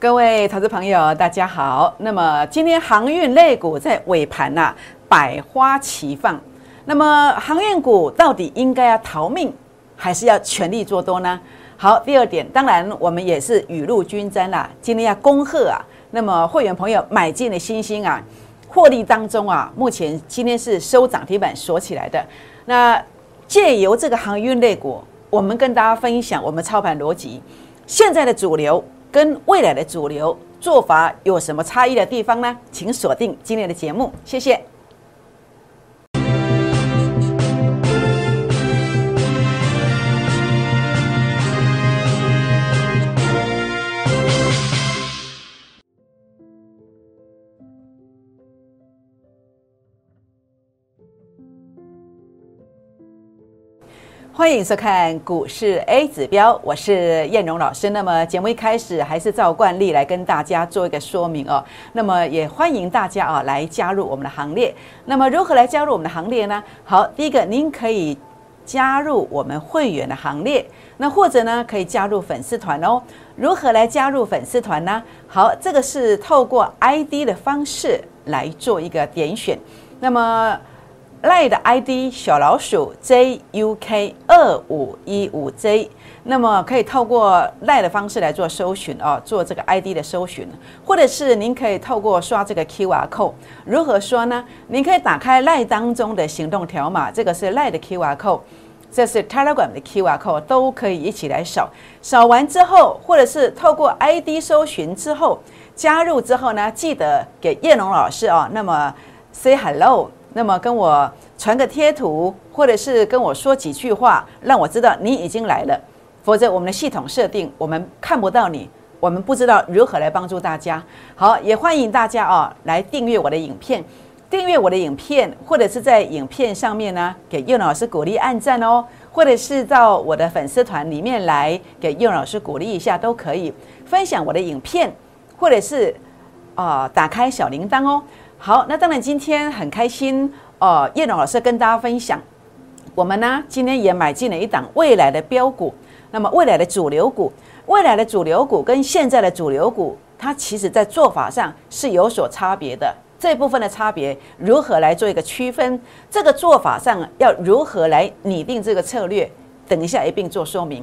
各位投资朋友，大家好。那么今天航运类股在尾盘呐，百花齐放。那么航运股到底应该要逃命，还是要全力做多呢？好，第二点，当然我们也是雨露均沾啦。今天要恭贺啊，那么会员朋友买进的星星啊，获利当中啊，目前今天是收涨停板锁起来的。那借由这个航运类股，我们跟大家分享我们操盘逻辑，现在的主流。跟未来的主流做法有什么差异的地方呢？请锁定今天的节目，谢谢。欢迎收看股市 A 指标，我是燕荣老师。那么节目一开始还是照惯例来跟大家做一个说明哦。那么也欢迎大家啊来加入我们的行列。那么如何来加入我们的行列呢？好，第一个您可以加入我们会员的行列，那或者呢可以加入粉丝团哦。如何来加入粉丝团呢？好，这个是透过 ID 的方式来做一个点选。那么赖的 ID 小老鼠 JUK 二五一五 J，那么可以透过赖的方式来做搜寻哦，做这个 ID 的搜寻，或者是您可以透过刷这个 QR code，如何刷呢？您可以打开赖当中的行动条码，这个是赖的 QR code，这是 Telegram 的 QR code，都可以一起来扫。扫完之后，或者是透过 ID 搜寻之后加入之后呢，记得给叶龙老师哦，那么 say hello。那么跟我传个贴图，或者是跟我说几句话，让我知道你已经来了。否则我们的系统设定，我们看不到你，我们不知道如何来帮助大家。好，也欢迎大家啊来订阅我的影片，订阅我的影片，或者是在影片上面呢给叶老师鼓励按赞哦，或者是到我的粉丝团里面来给叶老师鼓励一下都可以。分享我的影片，或者是啊打开小铃铛哦。好，那当然今天很开心哦，叶龙老师跟大家分享，我们呢今天也买进了一档未来的标股，那么未来的主流股，未来的主流股跟现在的主流股，它其实在做法上是有所差别的，这部分的差别如何来做一个区分？这个做法上要如何来拟定这个策略？等一下一并做说明。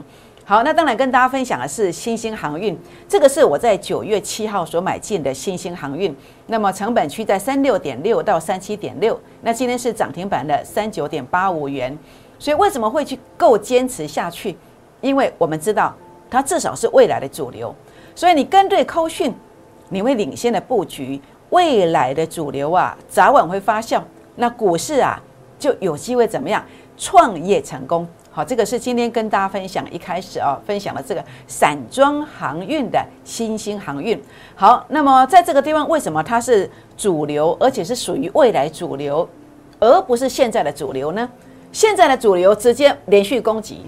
好，那当然跟大家分享的是新兴航运，这个是我在九月七号所买进的新兴航运，那么成本区在三六点六到三七点六，那今天是涨停板的三九点八五元，所以为什么会去够坚持下去？因为我们知道它至少是未来的主流，所以你跟对扣讯，你会领先的布局未来的主流啊，早晚会发酵，那股市啊就有机会怎么样？创业成功？好，这个是今天跟大家分享一开始啊，分享了这个散装航运的新兴航运。好，那么在这个地方，为什么它是主流，而且是属于未来主流，而不是现在的主流呢？现在的主流直接连续攻击，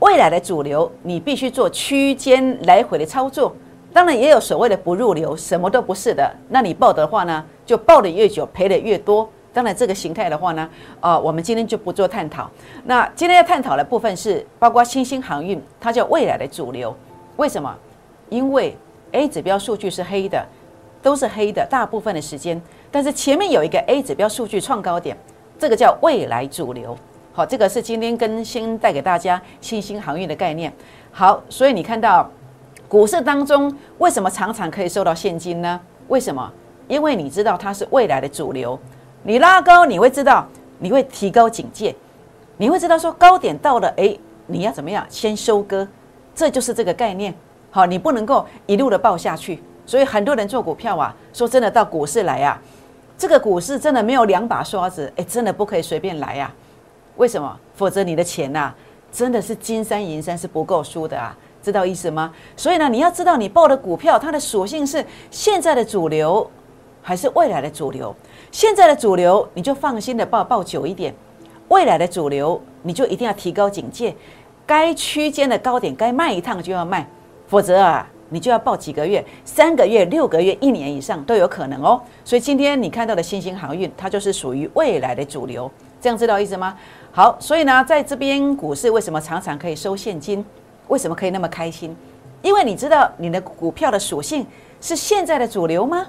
未来的主流你必须做区间来回的操作。当然也有所谓的不入流，什么都不是的，那你报的话呢，就报的越久，赔的越多。当然，这个形态的话呢，呃，我们今天就不做探讨。那今天要探讨的部分是包括新兴航运，它叫未来的主流。为什么？因为 A 指标数据是黑的，都是黑的，大部分的时间。但是前面有一个 A 指标数据创高点，这个叫未来主流。好，这个是今天更新带给大家新兴航运的概念。好，所以你看到股市当中为什么常常可以收到现金呢？为什么？因为你知道它是未来的主流。你拉高，你会知道，你会提高警戒，你会知道说高点到了，哎，你要怎么样先收割，这就是这个概念。好，你不能够一路的爆下去。所以很多人做股票啊，说真的到股市来啊，这个股市真的没有两把刷子，哎，真的不可以随便来啊。为什么？否则你的钱呐，真的是金山银山是不够输的啊，知道意思吗？所以呢，你要知道你报的股票它的属性是现在的主流还是未来的主流。现在的主流，你就放心的抱抱久一点；未来的主流，你就一定要提高警戒。该区间的高点，该卖一趟就要卖，否则啊，你就要抱几个月、三个月、六个月、一年以上都有可能哦。所以今天你看到的新兴航运，它就是属于未来的主流，这样知道意思吗？好，所以呢，在这边股市为什么常常可以收现金？为什么可以那么开心？因为你知道你的股票的属性是现在的主流吗？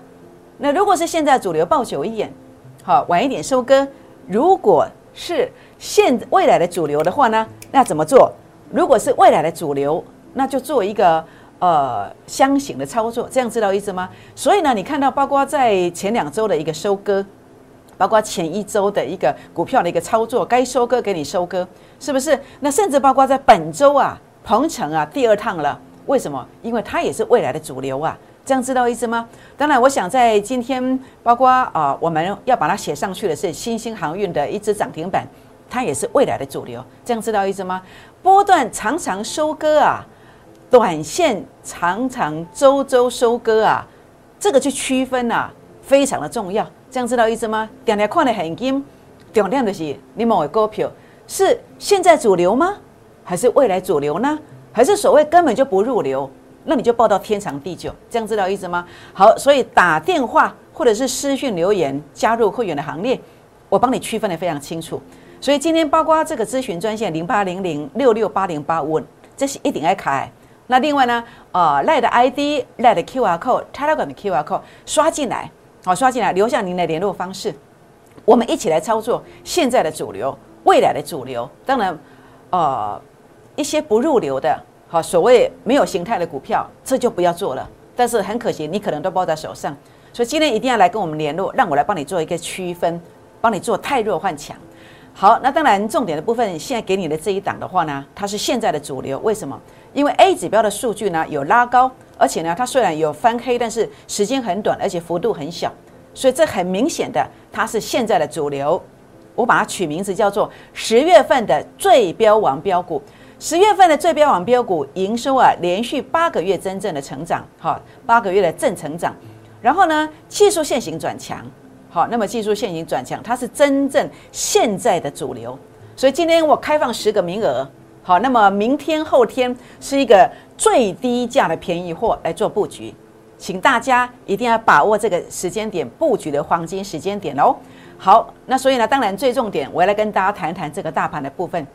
那如果是现在主流，抱久一点，好，晚一点收割。如果是现未来的主流的话呢，那怎么做？如果是未来的主流，那就做一个呃箱型的操作，这样知道意思吗？所以呢，你看到包括在前两周的一个收割，包括前一周的一个股票的一个操作，该收割给你收割，是不是？那甚至包括在本周啊，鹏程啊第二趟了，为什么？因为它也是未来的主流啊，这样知道意思吗？当然，我想在今天，包括啊，我们要把它写上去的是新兴航运的一只涨停板。它也是未来的主流，这样知道意思吗？波段常常收割啊，短线常常周周收割啊，这个去区分啊，非常的重要，这样知道意思吗？点点看的很紧，重点的是你某个股票是现在主流吗？还是未来主流呢？还是所谓根本就不入流？那你就报到天长地久，这样知道意思吗？好，所以打电话或者是私讯留言加入会员的行列，我帮你区分的非常清楚。所以今天包括这个咨询专线零八零零六六八零八五，这是一定要开。那另外呢，呃，赖的 ID、赖的 QR code、Telegram 的 QR code 刷进来，好刷进来，留下您的联络方式，我们一起来操作现在的主流、未来的主流。当然，呃，一些不入流的，好所谓没有形态的股票，这就不要做了。但是很可惜，你可能都抱在手上。所以今天一定要来跟我们联络，让我来帮你做一个区分，帮你做太弱换强。好，那当然重点的部分，现在给你的这一档的话呢，它是现在的主流。为什么？因为 A 指标的数据呢有拉高，而且呢它虽然有翻黑，但是时间很短，而且幅度很小，所以这很明显的它是现在的主流。我把它取名字叫做十月份的最标王标股。十月份的最标网标股营收啊，连续八个月真正的成长，哈，八个月的正成长。然后呢，技术线型转强。好，那么技术线型转强，它是真正现在的主流，所以今天我开放十个名额。好，那么明天后天是一个最低价的便宜货来做布局，请大家一定要把握这个时间点布局的黄金时间点哦。好，那所以呢，当然最重点，我要来跟大家谈一谈这个大盘的部分。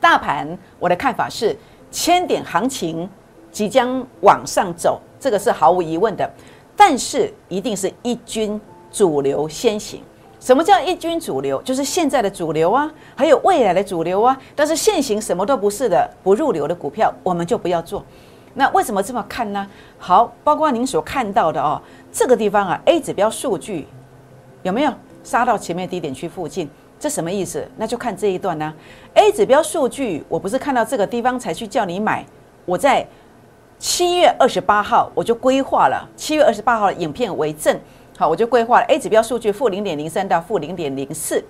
大盘我的看法是，千点行情即将往上走，这个是毫无疑问的，但是一定是一军。主流先行，什么叫一军主流？就是现在的主流啊，还有未来的主流啊。但是现行什么都不是的不入流的股票，我们就不要做。那为什么这么看呢？好，包括您所看到的哦，这个地方啊，A 指标数据有没有杀到前面低点区附近？这什么意思？那就看这一段呢。A 指标数据，我不是看到这个地方才去叫你买，我在七月二十八号我就规划了，七月二十八号的影片为证。好，我就规划了 A 指标数据负零点零三到负零点零四，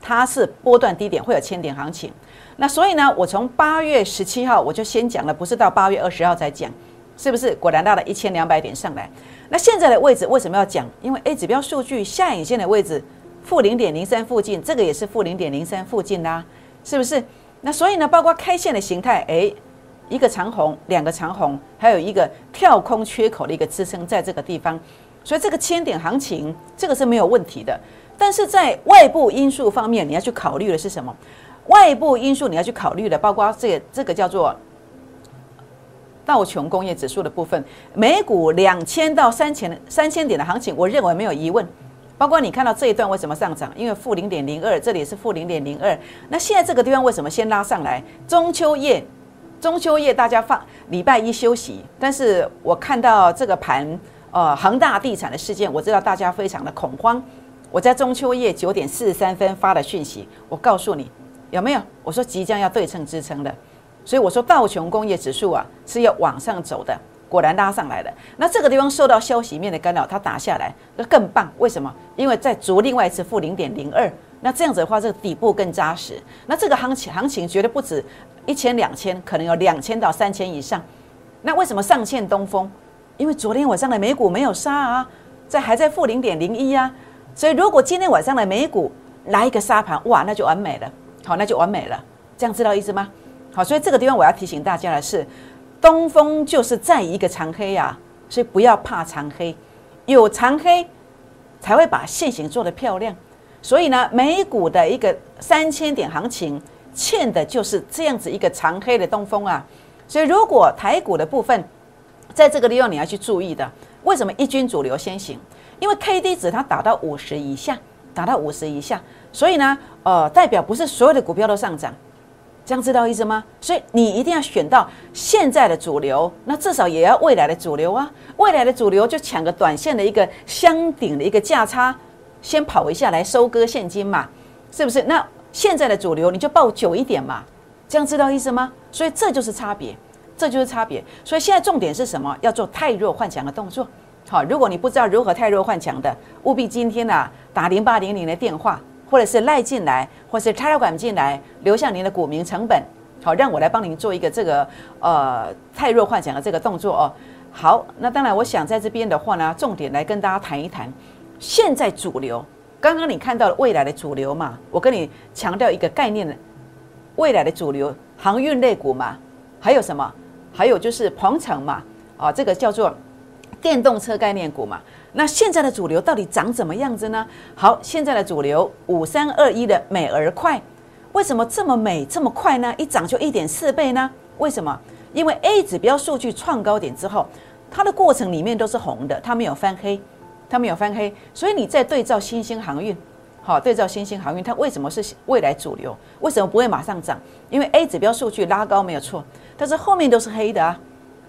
它是波段低点，会有千点行情。那所以呢，我从八月十七号我就先讲了，不是到八月二十号才讲，是不是？果然到了一千两百点上来。那现在的位置为什么要讲？因为 A 指标数据下影线的位置负零点零三附近，这个也是负零点零三附近啦，是不是？那所以呢，包括开线的形态，诶，一个长红，两个长红，还有一个跳空缺口的一个支撑，在这个地方。所以这个千点行情，这个是没有问题的。但是在外部因素方面，你要去考虑的是什么？外部因素你要去考虑的，包括这这个叫做道琼工业指数的部分，美股两千到三千三千点的行情，我认为没有疑问。包括你看到这一段为什么上涨？因为负零点零二，这里是负零点零二。那现在这个地方为什么先拉上来？中秋夜，中秋夜大家放礼拜一休息，但是我看到这个盘。呃，恒大地产的事件，我知道大家非常的恐慌。我在中秋夜九点四十三分发的讯息，我告诉你有没有？我说即将要对称支撑的，所以我说道琼工业指数啊是要往上走的，果然拉上来了。那这个地方受到消息面的干扰，它打下来那更棒。为什么？因为在逐另外一次负零点零二，那这样子的话，这个底部更扎实。那这个行情行情绝对不止一千两千，可能有两千到三千以上。那为什么上欠东风？因为昨天晚上的美股没有杀啊，在还在负零点零一啊，所以如果今天晚上的美股来一个杀盘，哇，那就完美了，好，那就完美了，这样知道意思吗？好，所以这个地方我要提醒大家的是，东风就是在一个长黑呀，所以不要怕长黑，有长黑才会把线型做得漂亮，所以呢，美股的一个三千点行情欠的就是这样子一个长黑的东风啊，所以如果台股的部分。在这个地方你要去注意的，为什么一军主流先行？因为 K D 值它打到五十以下，打到五十以下，所以呢，呃，代表不是所有的股票都上涨，这样知道意思吗？所以你一定要选到现在的主流，那至少也要未来的主流啊。未来的主流就抢个短线的一个箱顶的一个价差，先跑一下来收割现金嘛，是不是？那现在的主流你就抱久一点嘛，这样知道意思吗？所以这就是差别。这就是差别，所以现在重点是什么？要做太弱换强的动作。好，如果你不知道如何太弱换强的，务必今天呢打零八零零的电话，或者是赖进来，或是插管进来，留下您的股民成本，好，让我来帮您做一个这个呃太弱幻想的这个动作哦。好，那当然，我想在这边的话呢，重点来跟大家谈一谈，现在主流，刚刚你看到了未来的主流嘛？我跟你强调一个概念，未来的主流航运类股嘛，还有什么？还有就是鹏程嘛，啊，这个叫做电动车概念股嘛。那现在的主流到底长怎么样子呢？好，现在的主流五三二一的美而快，为什么这么美这么快呢？一涨就一点四倍呢？为什么？因为 A 指标数据创高点之后，它的过程里面都是红的，它没有翻黑，它没有翻黑。所以你在对照新兴航运，好，对照新兴航运，它为什么是未来主流？为什么不会马上涨？因为 A 指标数据拉高没有错。但是后面都是黑的啊，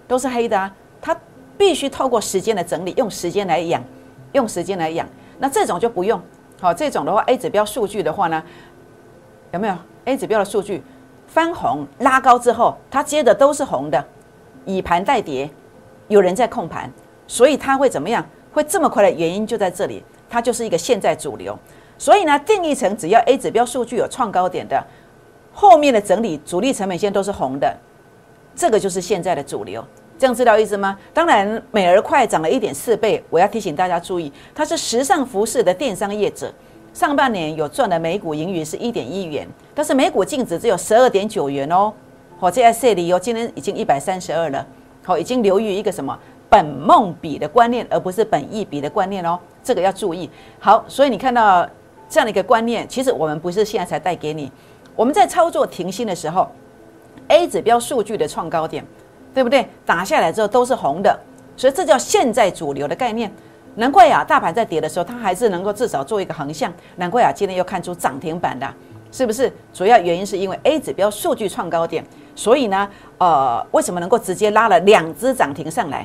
都是黑的啊，它必须透过时间的整理，用时间来养，用时间来养。那这种就不用，好，这种的话，A 指标数据的话呢，有没有 A 指标的数据翻红拉高之后，它接的都是红的，以盘带跌，有人在控盘，所以它会怎么样？会这么快的原因就在这里，它就是一个现在主流。所以呢，定义成只要 A 指标数据有创高点的，后面的整理主力成本线都是红的。这个就是现在的主流，这样知道意思吗？当然，美而快涨了一点四倍，我要提醒大家注意，它是时尚服饰的电商业者，上半年有赚的每股盈余是一点一元，但是每股净值只有十二点九元哦。好，这在这里哦，今天已经一百三十二了，好，已经流于一个什么本梦比的观念，而不是本意比的观念哦，这个要注意。好，所以你看到这样的一个观念，其实我们不是现在才带给你，我们在操作停薪的时候。A 指标数据的创高点，对不对？打下来之后都是红的，所以这叫现在主流的概念。难怪呀，大盘在跌的时候，它还是能够至少做一个横向。难怪啊，今天又看出涨停板的，是不是？主要原因是因为 A 指标数据创高点，所以呢，呃，为什么能够直接拉了两只涨停上来？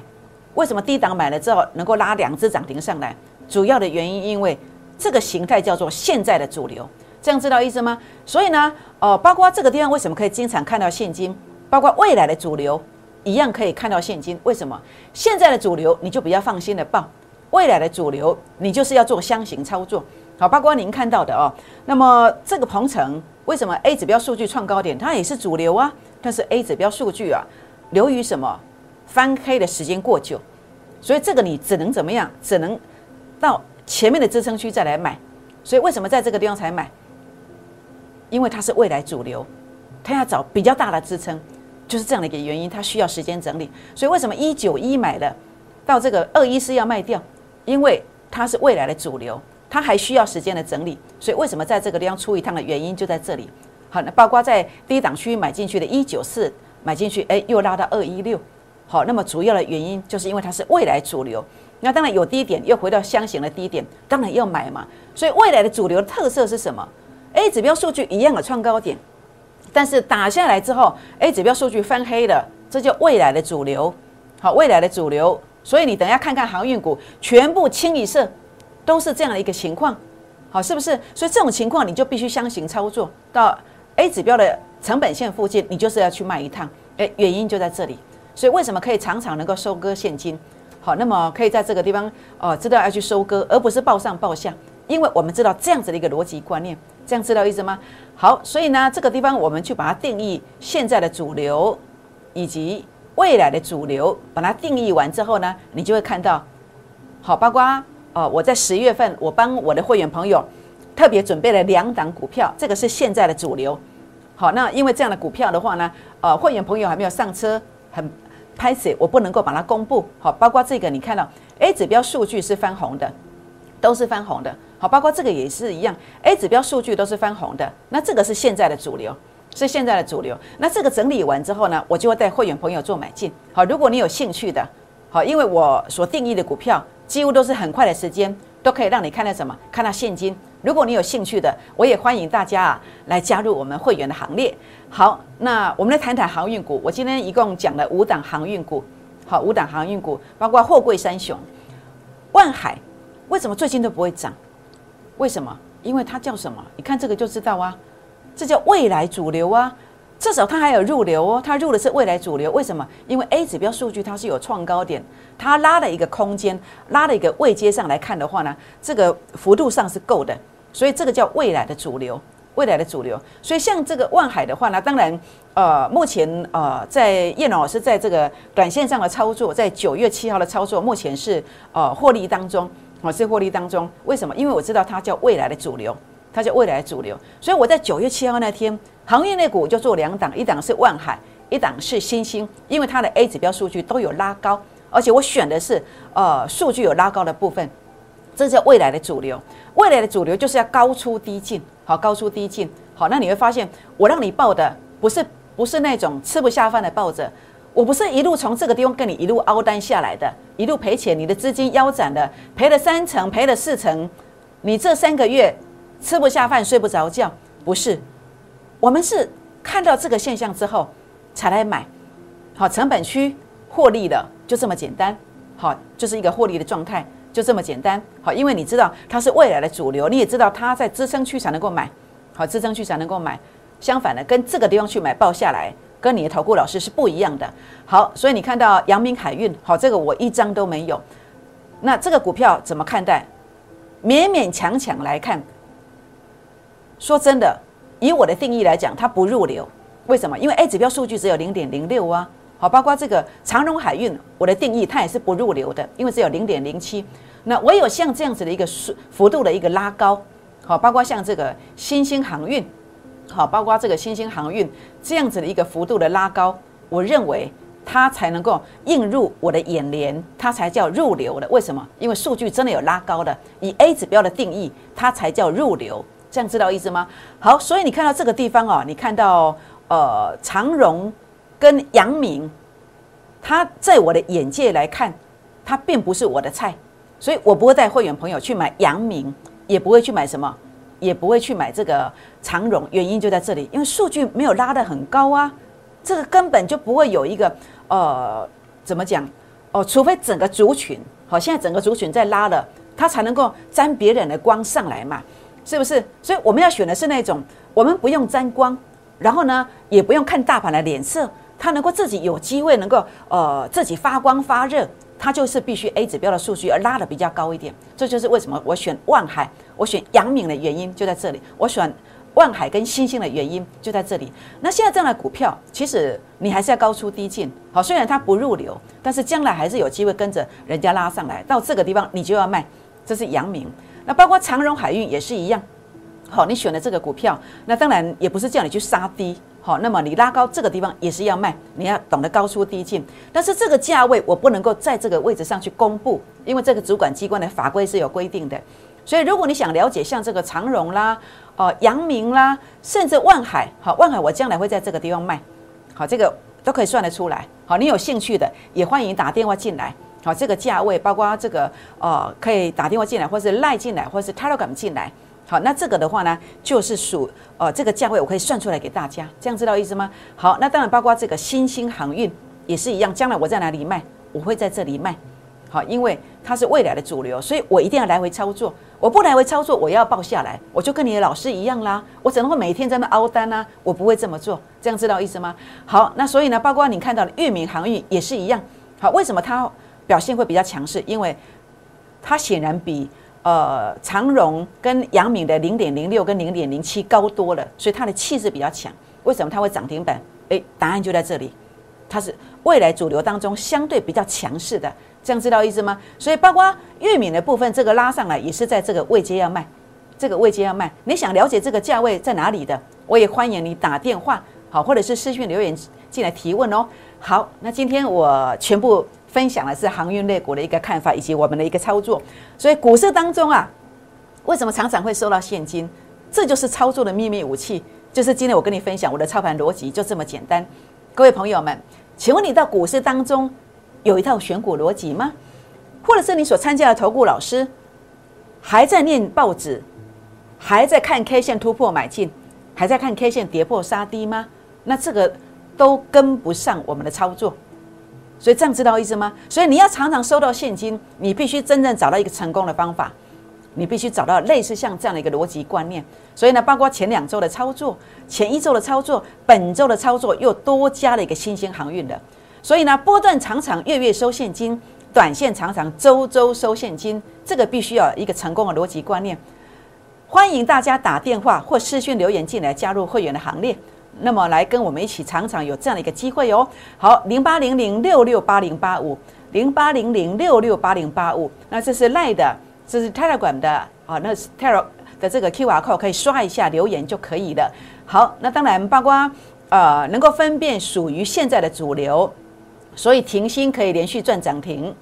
为什么低档买了之后能够拉两只涨停上来？主要的原因，因为这个形态叫做现在的主流。这样知道意思吗？所以呢，呃，包括这个地方为什么可以经常看到现金，包括未来的主流一样可以看到现金。为什么？现在的主流你就比较放心的报，未来的主流你就是要做箱型操作。好，包括您看到的哦。那么这个鹏程为什么 A 指标数据创高点，它也是主流啊？但是 A 指标数据啊，流于什么翻黑的时间过久，所以这个你只能怎么样？只能到前面的支撑区再来买。所以为什么在这个地方才买？因为它是未来主流，它要找比较大的支撑，就是这样的一个原因。它需要时间整理，所以为什么一九一买的到这个二一四要卖掉？因为它是未来的主流，它还需要时间的整理。所以为什么在这个地方出一趟的原因就在这里。好，那包括在低档区域买进去的一九四买进去，哎，又拉到二一六。好，那么主要的原因就是因为它是未来主流。那当然有低点，又回到箱型的低点，当然要买嘛。所以未来的主流特色是什么？A 指标数据一样的创高点，但是打下来之后，A 指标数据翻黑了，这叫未来的主流。好，未来的主流，所以你等下看看航运股全部清一色，都是这样的一个情况。好，是不是？所以这种情况你就必须相信操作到 A 指标的成本线附近，你就是要去卖一趟。诶，原因就在这里。所以为什么可以常常能够收割现金？好，那么可以在这个地方哦，知道要去收割，而不是报上报下，因为我们知道这样子的一个逻辑观念。这样知道意思吗？好，所以呢，这个地方我们去把它定义现在的主流以及未来的主流，把它定义完之后呢，你就会看到，好，包括哦，我在十月份我帮我的会员朋友特别准备了两档股票，这个是现在的主流。好，那因为这样的股票的话呢，呃，会员朋友还没有上车，很拍死，我不能够把它公布。好，包括这个你看到 A 指标数据是翻红的，都是翻红的。好，包括这个也是一样，A 指标数据都是翻红的，那这个是现在的主流，是现在的主流。那这个整理完之后呢，我就会带会员朋友做买进。好，如果你有兴趣的，好，因为我所定义的股票几乎都是很快的时间都可以让你看到什么，看到现金。如果你有兴趣的，我也欢迎大家啊来加入我们会员的行列。好，那我们来谈谈航运股。我今天一共讲了五档航运股，好，五档航运股包括货柜三雄、万海，为什么最近都不会涨？为什么？因为它叫什么？你看这个就知道啊，这叫未来主流啊。至少它还有入流哦，它入的是未来主流。为什么？因为 A 指标数据它是有创高点，它拉了一个空间，拉了一个位阶上来看的话呢，这个幅度上是够的，所以这个叫未来的主流，未来的主流。所以像这个万海的话呢，当然，呃，目前呃，在叶老师在这个短线上的操作，在九月七号的操作，目前是呃获利当中，我是获利当中。为什么？因为我知道它叫未来的主流。它叫未来的主流，所以我在九月七号那天，行业内股就做两档，一档是万海，一档是新兴，因为它的 A 指标数据都有拉高，而且我选的是呃数据有拉高的部分，这叫未来的主流。未来的主流就是要高出低进，好，高出低进，好，那你会发现我让你报的不是不是那种吃不下饭的抱着，我不是一路从这个地方跟你一路凹单下来的，一路赔钱，你的资金腰斩的，赔了三成，赔了四成，你这三个月。吃不下饭，睡不着觉，不是，我们是看到这个现象之后才来买，好，成本区获利的，就这么简单，好，就是一个获利的状态，就这么简单，好，因为你知道它是未来的主流，你也知道它在支撑区才能够买，好，支撑区才能够买，相反的，跟这个地方去买报下来，跟你的投顾老师是不一样的，好，所以你看到阳明海运，好，这个我一张都没有，那这个股票怎么看待？勉勉强强来看。说真的，以我的定义来讲，它不入流。为什么？因为 A 指标数据只有零点零六啊。好，包括这个长荣海运，我的定义它也是不入流的，因为只有零点零七。那唯有像这样子的一个幅幅度的一个拉高，好，包括像这个新兴航运，好，包括这个新兴航运这样子的一个幅度的拉高，我认为它才能够映入我的眼帘，它才叫入流的。为什么？因为数据真的有拉高的，以 A 指标的定义，它才叫入流。这样知道意思吗？好，所以你看到这个地方哦，你看到呃长荣跟阳明，它在我的眼界来看，它并不是我的菜，所以我不会带会员朋友去买阳明，也不会去买什么，也不会去买这个长荣。原因就在这里，因为数据没有拉得很高啊，这个根本就不会有一个呃怎么讲哦，除非整个族群好，现在整个族群在拉了，它才能够沾别人的光上来嘛。是不是？所以我们要选的是那种，我们不用沾光，然后呢，也不用看大盘的脸色，它能够自己有机会能够呃自己发光发热，它就是必须 A 指标的数据而拉的比较高一点。这就是为什么我选万海，我选阳明的原因就在这里。我选万海跟星星的原因就在这里。那现在这样的股票，其实你还是要高出低进。好，虽然它不入流，但是将来还是有机会跟着人家拉上来。到这个地方你就要卖，这是阳明。那包括长荣海运也是一样，好，你选的这个股票，那当然也不是叫你去杀低，好，那么你拉高这个地方也是要卖，你要懂得高出低进，但是这个价位我不能够在这个位置上去公布，因为这个主管机关的法规是有规定的，所以如果你想了解像这个长荣啦、哦阳明啦，甚至万海，好，万海我将来会在这个地方卖，好，这个都可以算得出来，好，你有兴趣的也欢迎打电话进来。好，这个价位包括这个呃，可以打电话进来，或是赖进来，或是 Telegram 进来。好，那这个的话呢，就是属呃这个价位，我可以算出来给大家，这样知道意思吗？好，那当然包括这个新兴航运也是一样，将来我在哪里卖，我会在这里卖。好，因为它是未来的主流，所以我一定要来回操作。我不来回操作，我要报下来，我就跟你的老师一样啦。我只能会每天在那凹单啊，我不会这么做，这样知道意思吗？好，那所以呢，包括你看到的域名航运也是一样。好，为什么它？表现会比较强势，因为它显然比呃长荣跟阳敏的零点零六跟零点零七高多了，所以它的气势比较强。为什么它会涨停板？诶，答案就在这里，它是未来主流当中相对比较强势的，这样知道意思吗？所以包括玉米的部分，这个拉上来也是在这个位阶要卖，这个位阶要卖。你想了解这个价位在哪里的，我也欢迎你打电话好，或者是私讯留言进来提问哦。好，那今天我全部。分享的是航运类股的一个看法，以及我们的一个操作。所以股市当中啊，为什么常常会收到现金？这就是操作的秘密武器。就是今天我跟你分享我的操盘逻辑，就这么简单。各位朋友们，请问你到股市当中，有一套选股逻辑吗？或者是你所参加的投顾老师还在念报纸，还在看 K 线突破买进，还在看 K 线跌破杀低吗？那这个都跟不上我们的操作。所以这样知道意思吗？所以你要常常收到现金，你必须真正找到一个成功的方法，你必须找到类似像这样的一个逻辑观念。所以呢，包括前两周的操作、前一周的操作、本周的操作，又多加了一个新兴航运的。所以呢，波段常常月月收现金，短线常常周周收现金，这个必须要一个成功的逻辑观念。欢迎大家打电话或私讯留言进来加入会员的行列。那么来跟我们一起，常常有这样的一个机会哦。好，零八零零六六八零八五，零八零零六六八零八五。那这是赖的，这是 Telegram 的啊，那是 Telegram 的这个 QR code 可以刷一下留言就可以了。好，那当然包括呃能够分辨属于现在的主流，所以停薪可以连续赚涨停，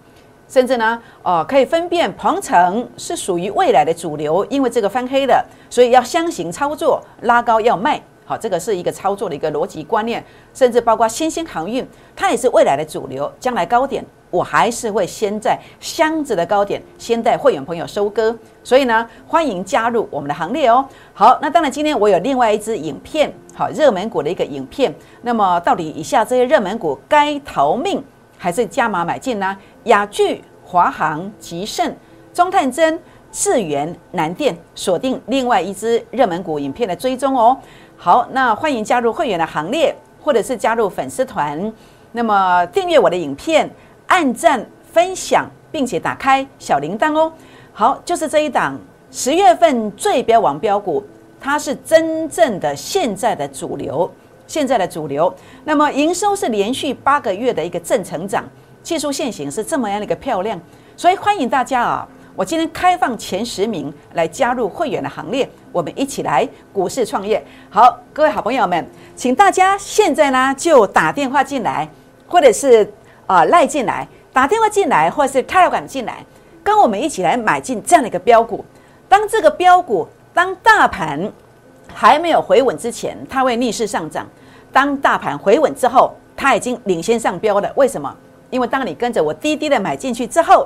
甚至呢哦可以分辨鹏程是属于未来的主流，因为这个翻黑的，所以要相形操作，拉高要卖。好，这个是一个操作的一个逻辑观念，甚至包括新兴航运，它也是未来的主流。将来高点，我还是会先在箱子的高点，先带会员朋友收割。所以呢，欢迎加入我们的行列哦。好，那当然今天我有另外一支影片，好，热门股的一个影片。那么到底以下这些热门股该逃命还是加码买进呢？雅聚、华航、吉盛、中探针、智源、南电，锁定另外一支热门股影片的追踪哦。好，那欢迎加入会员的行列，或者是加入粉丝团。那么订阅我的影片，按赞、分享，并且打开小铃铛哦。好，就是这一档十月份最标王标股，它是真正的现在的主流，现在的主流。那么营收是连续八个月的一个正成长，技术线型是这么样的一个漂亮，所以欢迎大家啊。我今天开放前十名来加入会员的行列，我们一起来股市创业。好，各位好朋友们，请大家现在呢就打电话进来，或者是啊赖进来，打电话进来，或者是开了管进来，跟我们一起来买进这样的一个标股。当这个标股，当大盘还没有回稳之前，它会逆势上涨；当大盘回稳之后，它已经领先上标了。为什么？因为当你跟着我滴滴的买进去之后。